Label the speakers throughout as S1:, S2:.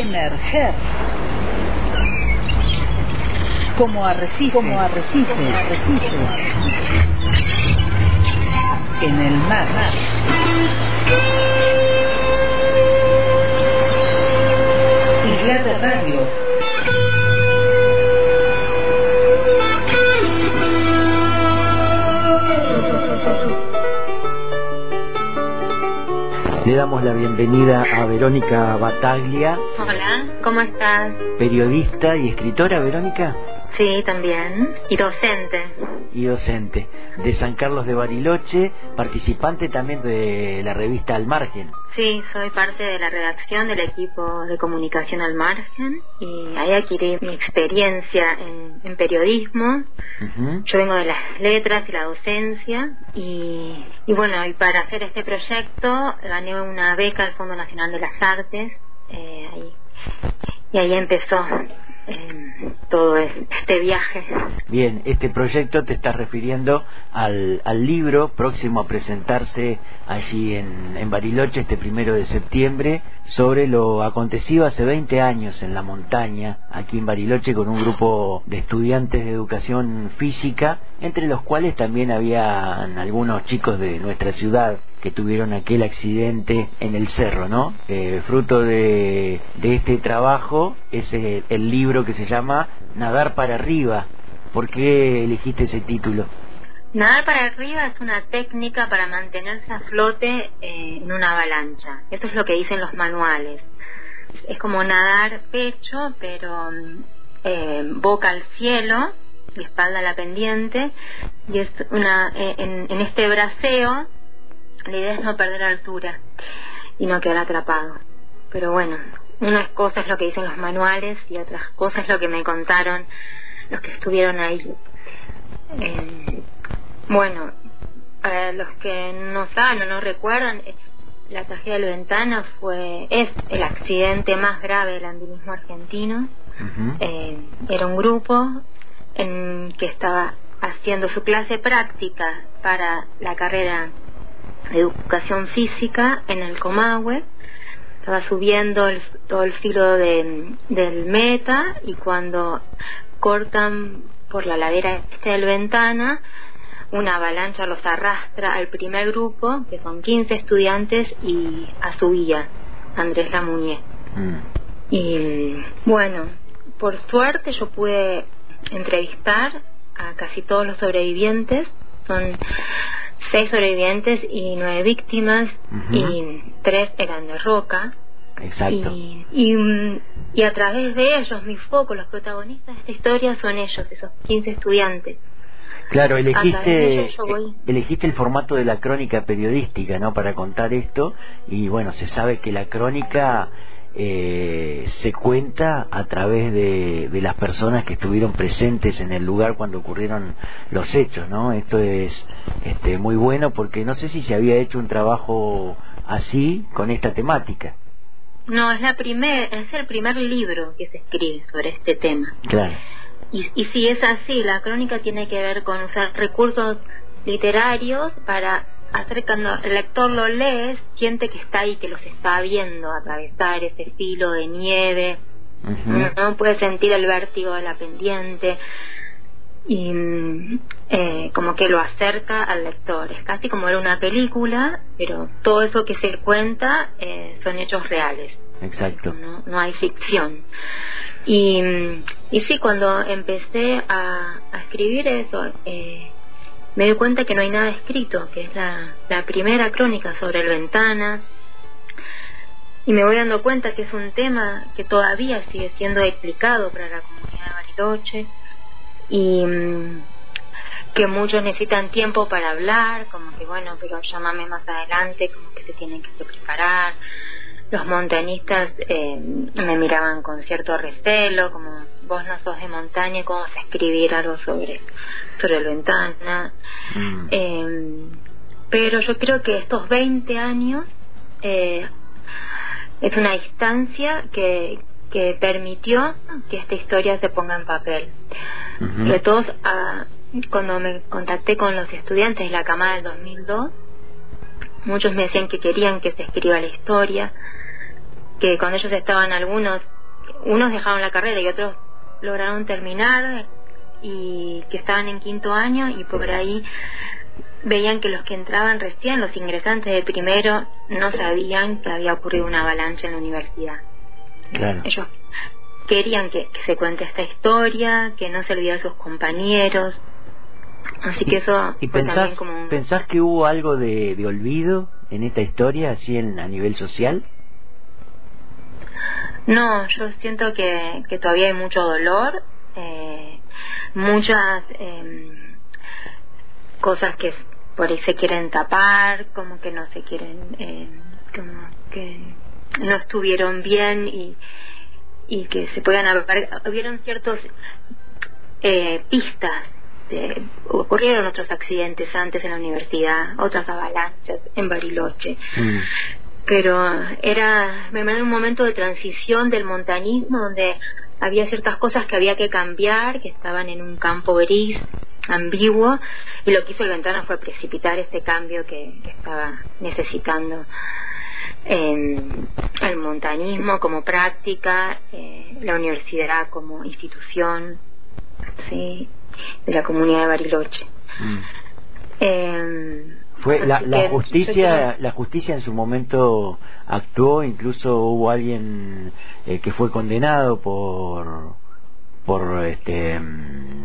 S1: Emerger. Como arrecife. Como arrecife. Como arrecife. En el mar. De Radio.
S2: Le damos la bienvenida a Verónica Bataglia.
S3: Hola, ¿cómo estás?
S2: Periodista y escritora, Verónica.
S3: Sí, también. Y docente.
S2: Y docente. De San Carlos de Bariloche, participante también de la revista Al Margen.
S3: Sí, soy parte de la redacción del equipo de comunicación Al Margen y ahí adquirí mi experiencia en, periodismo. Yo vengo de las letras y la docencia y, y bueno, y para hacer este proyecto gané una beca al Fondo Nacional de las Artes eh, ahí, y ahí empezó todo este viaje.
S2: Bien, este proyecto te está refiriendo al, al libro próximo a presentarse allí en, en Bariloche este primero de septiembre sobre lo acontecido hace 20 años en la montaña, aquí en Bariloche, con un grupo de estudiantes de educación física, entre los cuales también habían algunos chicos de nuestra ciudad que tuvieron aquel accidente en el cerro, ¿no? Eh, fruto de, este trabajo es el, el libro que se llama Nadar para arriba. ¿Por qué elegiste ese título?
S3: Nadar para arriba es una técnica para mantenerse a flote eh, en una avalancha. Eso es lo que dicen los manuales. Es como nadar pecho, pero eh, boca al cielo y espalda a la pendiente. Y es una, eh, en, en este braceo la idea es no perder altura y no quedar atrapado. Pero bueno, unas cosas es lo que dicen los manuales y otras cosas es lo que me contaron los que estuvieron ahí. Eh, bueno, para los que no saben o no recuerdan, eh, la tragedia de la ventana fue es el accidente más grave del andinismo argentino. eh, era un grupo en que estaba haciendo su clase práctica para la carrera educación física en el Comahue. Estaba subiendo el, todo el filo de, del meta y cuando cortan por la ladera este del ventana una avalancha los arrastra al primer grupo que son 15 estudiantes y a su guía Andrés Lamuñé mm. y bueno por suerte yo pude entrevistar a casi todos los sobrevivientes. Son seis sobrevivientes y nueve víctimas y tres eran de roca.
S2: Exacto.
S3: Y, y, mm, y, a través de ellos, mi foco, los protagonistas de esta historia son ellos, esos 15 estudiantes.
S2: Claro, elegiste, elegiste el formato de la crónica periodística, ¿no? Para contar esto y bueno, se sabe que la crónica eh, se cuenta a través de, de, las personas que estuvieron presentes en el lugar cuando ocurrieron los hechos, ¿no? Esto es este, muy bueno porque no sé si se había hecho un trabajo así con esta temática.
S3: No, es la primer, es el primer libro que se escribe sobre este tema.
S2: Claro.
S3: Y, y si es así, la crónica tiene que ver con usar recursos literarios para hacer cuando el lector lo lee, siente que está ahí, que los está viendo atravesar ese filo de nieve, no puede sentir el vértigo de la pendiente y eh, como que lo acerca al lector. Es casi como ver una película, pero todo eso que se cuenta eh, son hechos reales.
S2: Exacto.
S3: No, no hay ficción. Y, y sí, cuando empecé a, a escribir eso, eh, me doy cuenta que no hay nada escrito, que es la, la primera crónica sobre el ventana, y me voy dando cuenta que es un tema que todavía sigue siendo explicado para la comunidad de Bariloche y mm, que muchos necesitan tiempo para hablar, como que bueno, pero llámame más adelante, como que se tienen que preparar. Los montañistas eh, me miraban con cierto recelo, como vos no sos de montaña, ¿cómo vas a escribir algo sobre, sobre el ventana? Mm. Eh, pero yo creo que estos 20 años eh, es una distancia que, que permitió que esta historia se ponga en papel. De todos, a, cuando me contacté con los estudiantes de la camada del 2002, muchos me decían que querían que se escriba la historia, que cuando ellos estaban algunos, unos dejaron la carrera y otros lograron terminar y que estaban en quinto año y por ahí veían que los que entraban recién, los ingresantes de primero, no sabían que había ocurrido una avalancha en la universidad. Ellos querían que, se cuente esta historia, que no se olvide a sus compañeros. Así que eso
S2: ¿Y pensás, como pensás que hubo algo de, olvido en esta historia, así en, a nivel social?
S3: No, yo siento que, que todavía hay mucho dolor, eh, muchas eh, cosas que por ahí se quieren tapar, como que no se quieren, eh, como que no estuvieron bien y, y que se puedan haber, hubieron ciertos eh, pistas de, ocurrieron otros accidentes antes en la universidad, otras avalanchas en Bariloche. Mm. Pero era, me un momento de transición del montañismo donde había ciertas cosas que había que cambiar, que estaban en un campo gris, ambiguo, y lo que hizo el Ventana fue precipitar este cambio que, estaba necesitando el montañismo como práctica, eh, la universidad como institución, sí, de la comunidad de Bariloche. Mm.
S2: Em, fue la, la justicia, la justicia en su momento actuó, incluso hubo alguien eh, que fue condenado por por este mm,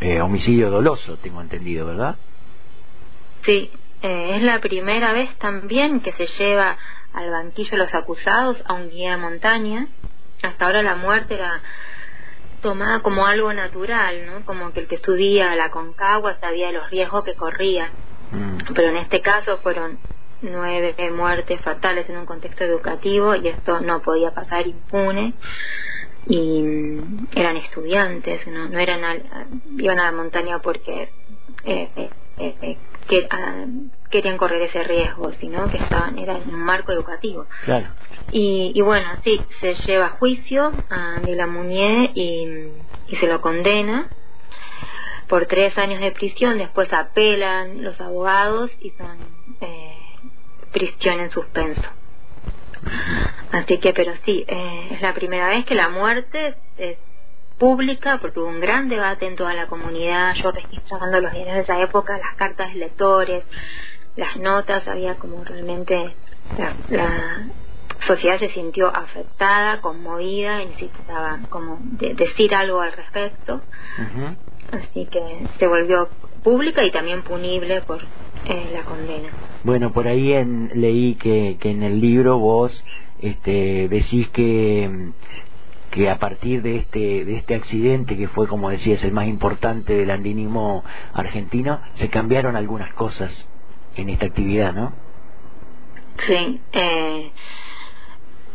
S2: eh, homicidio doloso, tengo entendido, ¿verdad?
S3: Sí, eh, es la primera vez también que se lleva al banquillo de los acusados a un guía de montaña. Hasta ahora la muerte era tomada como algo natural, ¿no? Como que el que estudia la concagua sabía los riesgos que corría. Mm. Pero en este caso fueron nueve muertes fatales en un contexto educativo y esto no podía pasar impune y mm, eran estudiantes no, no eran iban a la montaña porque eh, eh, eh, que, ah, querían correr ese riesgo sino que estaban era en un marco educativo claro. y, y bueno sí se lleva a juicio a De la Munier y, y se lo condena por tres años de prisión después apelan los abogados y son eh, prisión en suspenso Así que, pero sí, eh, es la primera vez que la muerte es pública, porque hubo un gran debate en toda la comunidad. Yo registrando los diarios de esa época, las cartas de lectores, las notas, había como realmente la, sociedad se sintió afectada, conmovida y necesitaba como decir algo al respecto. Así que se volvió pública y también punible por eh, la condena.
S2: Bueno, por ahí en, leí que, que en el libro vos este, decís que que a partir de este de este accidente que fue como decías el más importante del andinismo argentino se cambiaron algunas cosas en esta actividad no
S3: sí eh,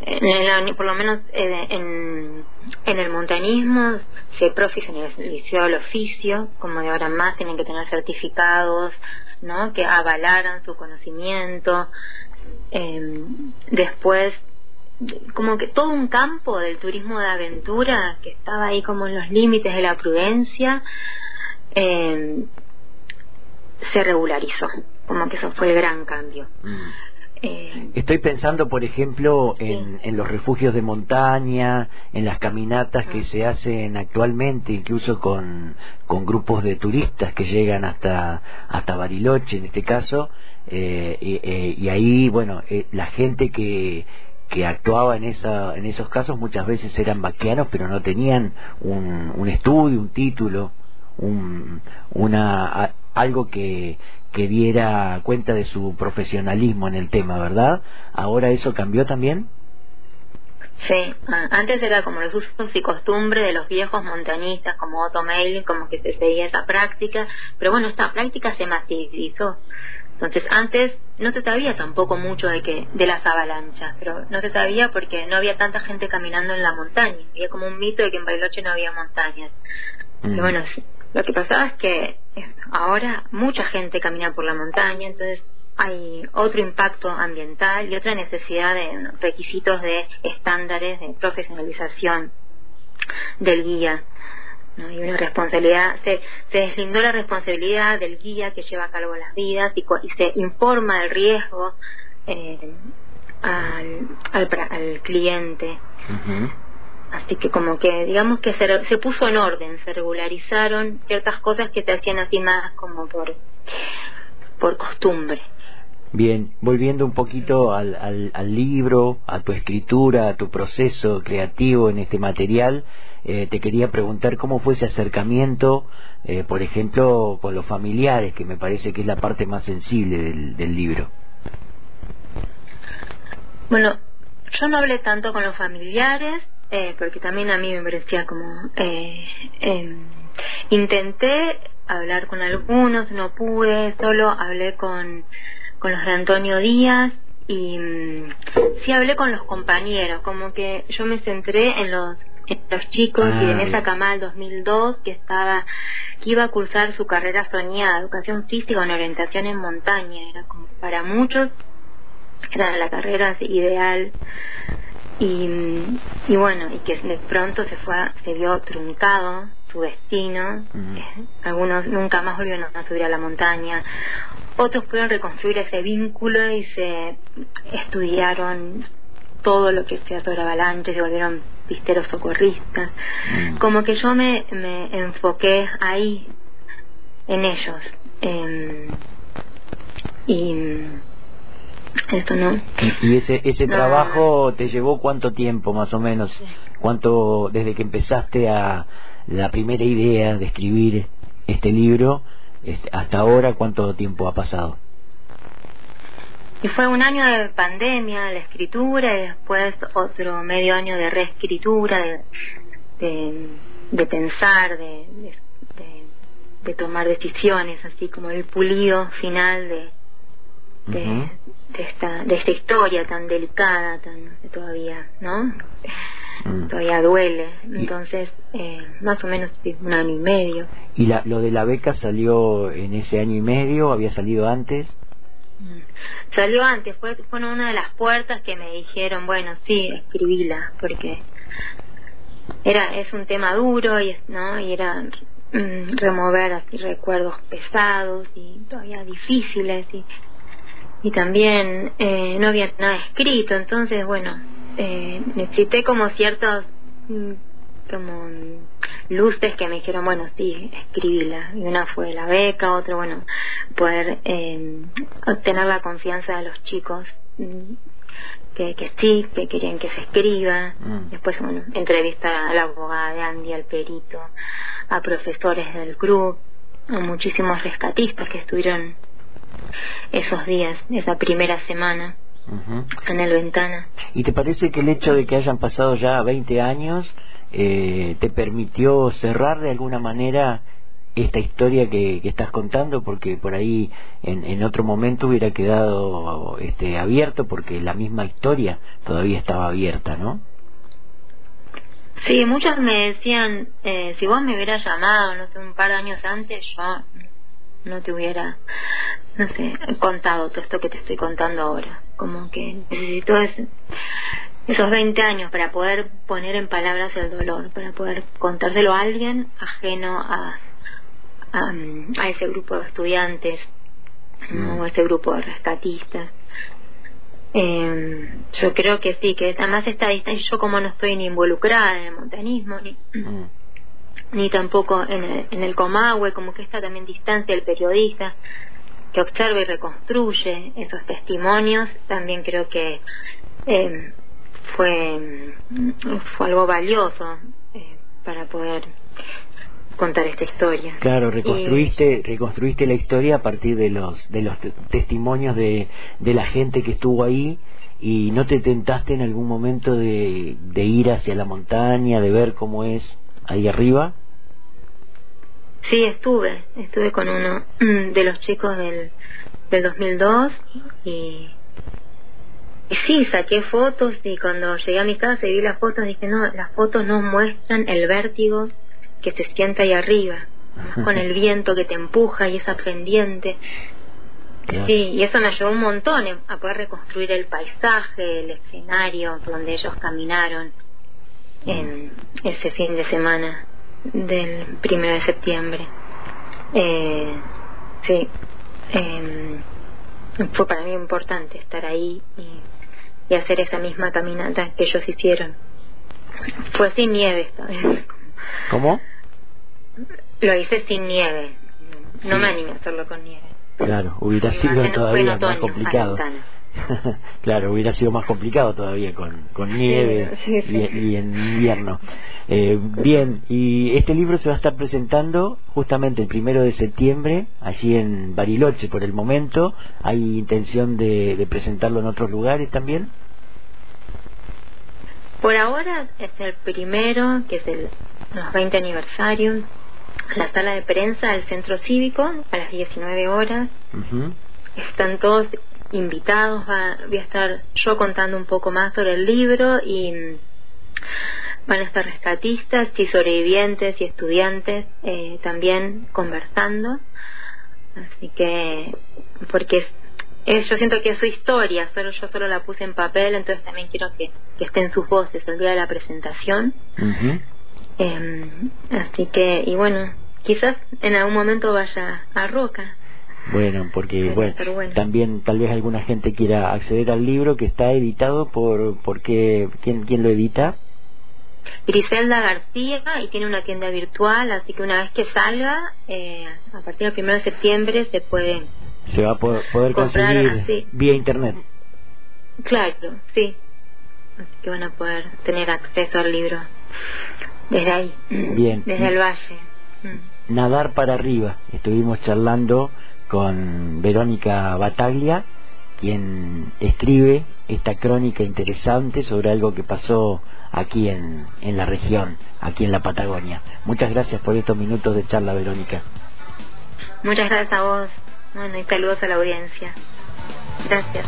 S3: en por lo menos eh, en, en el montañismo se profesionalizó el oficio como de ahora más tienen que tener certificados no que avalaran su conocimiento. Eh, después como que todo un campo del turismo de aventura que estaba ahí como en los límites de la prudencia eh, se regularizó. Como que eso fue el gran cambio. Mm.
S2: Eh, Estoy pensando, por ejemplo, en, en, los refugios de montaña, en las caminatas que se hacen actualmente, incluso con, con grupos de turistas que llegan hasta, hasta Bariloche, en este caso, eh, y, y, ahí, bueno, la gente que, que actuaba en, esa, en esos casos muchas veces eran vaquianos, pero no tenían un, un estudio, un título, un, una, algo que, que diera cuenta de su profesionalismo en el tema, ¿verdad? ¿Ahora eso cambió también?
S3: Sí, antes era como los usos y costumbres de los viejos montañistas como Otto Mail, como que se seguía esa práctica, pero bueno, esta práctica se masivizó. Entonces antes no se sabía tampoco mucho de que de las avalanchas, pero no se sabía porque no había tanta gente caminando en la montaña. Había como un mito de que en Bariloche no había montañas. Mm. bueno, lo que pasaba es que ahora mucha gente camina por la montaña, entonces hay otro impacto ambiental y otra necesidad de requisitos de estándares de profesionalización del guía. ¿no? y una responsabilidad, se, se deslindó la responsabilidad del guía que lleva a cabo las vidas y, se informa del riesgo eh, al, al, cliente. Así que como que digamos que se, se puso en orden, se regularizaron ciertas cosas que se hacían así más como por, por costumbre.
S2: Bien, volviendo un poquito al, al, libro, a tu escritura, a tu proceso creativo en este material, eh, te quería preguntar cómo fue ese acercamiento, eh, por ejemplo, con los familiares, que me parece que es la parte más sensible del, del libro.
S3: Bueno, yo no hablé tanto con los familiares, eh, porque también a mí me parecía como... Eh, em, intenté hablar con algunos, no pude, solo hablé con, con los de Antonio Díaz y mm, sí hablé con los compañeros, como que yo me centré en los los chicos y en ah, esa cama del 2002 que estaba que iba a cursar su carrera soñada, educación física en orientación en montaña, era como para muchos era la carrera ideal y, y bueno, y que de pronto se fue, se vio truncado su destino, eh, algunos nunca más volvieron a subir a la montaña, otros pudieron reconstruir ese vínculo y se estudiaron todo lo que sea sobre avalancha, se volvieron pisteros socorristas, como que yo me, me enfoqué ahí, en ellos. y esto no.
S2: ¿Y ese, ese trabajo te llevó cuánto tiempo más o menos? ¿Cuánto desde que empezaste a la primera idea de escribir este libro este, hasta ahora cuánto tiempo ha pasado?
S3: Y fue un año de pandemia, la escritura, y después otro medio año de reescritura, de, de, pensar, de, de, tomar decisiones, así como el pulido final de, de, esta de esta historia tan delicada tan todavía no mm. todavía duele. Entonces eh, más o menos un año y medio.
S2: Y la, lo de la beca salió en ese año y medio había salido antes
S3: mm. salió antes. Fue fue una de las puertas que me dijeron bueno sí escribíla porque era es un tema duro y no y era mm, remover así recuerdos pesados y todavía difíciles y y también eh, no había nada escrito, entonces bueno, eh, necesité como ciertos mm, como luces que me dijeron, bueno, sí, escribíla. Y una fue la beca, otra, bueno, poder eh, obtener la confianza de los chicos mm, que, que sí, que querían que se escriba. Mm. Después, bueno, entrevistar a la abogada de Andy, al perito, a profesores del club, a muchísimos rescatistas que estuvieron esos días, esa primera semana en el ventana.
S2: ¿Y te parece que el hecho de que hayan pasado ya 20 años eh, te permitió cerrar de alguna manera esta historia que, estás contando? Porque por ahí en, en otro momento hubiera quedado este, abierto porque la misma historia todavía estaba abierta, ¿no?
S3: Sí, muchos me decían, eh, si vos me hubieras llamado, no sé, un par de años antes, yo no te hubiera, no sé, contado todo esto que te estoy contando ahora. Como que necesito esos 20 años para poder poner en palabras el dolor, para poder contárselo a alguien ajeno a, a, ese grupo de estudiantes o a ese grupo de rescatistas. Eh, yo creo que sí, que además esta distancia, yo como no estoy ni involucrada en el montañismo, ni, mm ni tampoco en el, en el Comahue, como que está también distancia del periodista que observa y reconstruye esos testimonios, también creo que eh, fue, fue algo valioso eh, para poder contar esta historia.
S2: Claro, reconstruiste, reconstruiste la historia a partir de los, de los testimonios de, de la gente que estuvo ahí y no te tentaste en algún momento de, de ir hacia la montaña, de ver cómo es ahí arriba?
S3: Sí, estuve, estuve con uno de los chicos del, del 2002 y, y sí, saqué fotos y cuando llegué a mi casa y vi las fotos dije, no, las fotos no muestran el vértigo que se siente ahí arriba, con el viento que te empuja y esa pendiente. Sí, y eso me ayudó un montón a poder reconstruir el paisaje, el escenario donde ellos caminaron en ese fin de semana del primero de septiembre. Eh, sí, eh, fue para mí importante estar ahí y y hacer esa misma caminata que ellos hicieron. Fue sin nieve esta vez.
S2: ¿Cómo?
S3: Lo hice sin nieve. No me animé a hacerlo con nieve.
S2: Claro, hubiera sido todavía más complicado. claro, hubiera sido más complicado todavía con, con nieve Y, en invierno. Eh, bien, y este libro se va a estar presentando justamente el primero de septiembre, allí en Bariloche por el momento. ¿Hay intención de, presentarlo en otros lugares también?
S3: Por ahora es el primero, que es el los 20 aniversario, la sala de prensa del centro cívico a las 19 horas. Están todos invitados, voy a estar yo contando un poco más sobre el libro y van a estar rescatistas y sobrevivientes y estudiantes eh, también conversando. Así que, porque es, yo siento que es su historia, solo yo solo la puse en papel, entonces también quiero que, que estén sus voces el día de la presentación. eh, así que, y bueno, quizás en algún momento vaya a Roca.
S2: Bueno, porque bueno, también tal vez alguna gente quiera acceder al libro que está editado por, por qué, ¿quién, quién lo edita?
S3: Griselda García y tiene una tienda virtual, así que una vez que salga, eh, a partir del 1 de septiembre se puede
S2: se va a poder, conseguir vía internet.
S3: Claro, sí. Así que van a poder tener acceso al libro desde ahí,
S2: Bien.
S3: desde el valle.
S2: Nadar para arriba. Estuvimos charlando con Verónica Bataglia, quien escribe esta crónica interesante sobre algo que pasó aquí en, en la región, aquí en la Patagonia. Muchas gracias por estos minutos de charla, Verónica.
S3: Muchas gracias a vos. Bueno, y saludos a la audiencia. Gracias.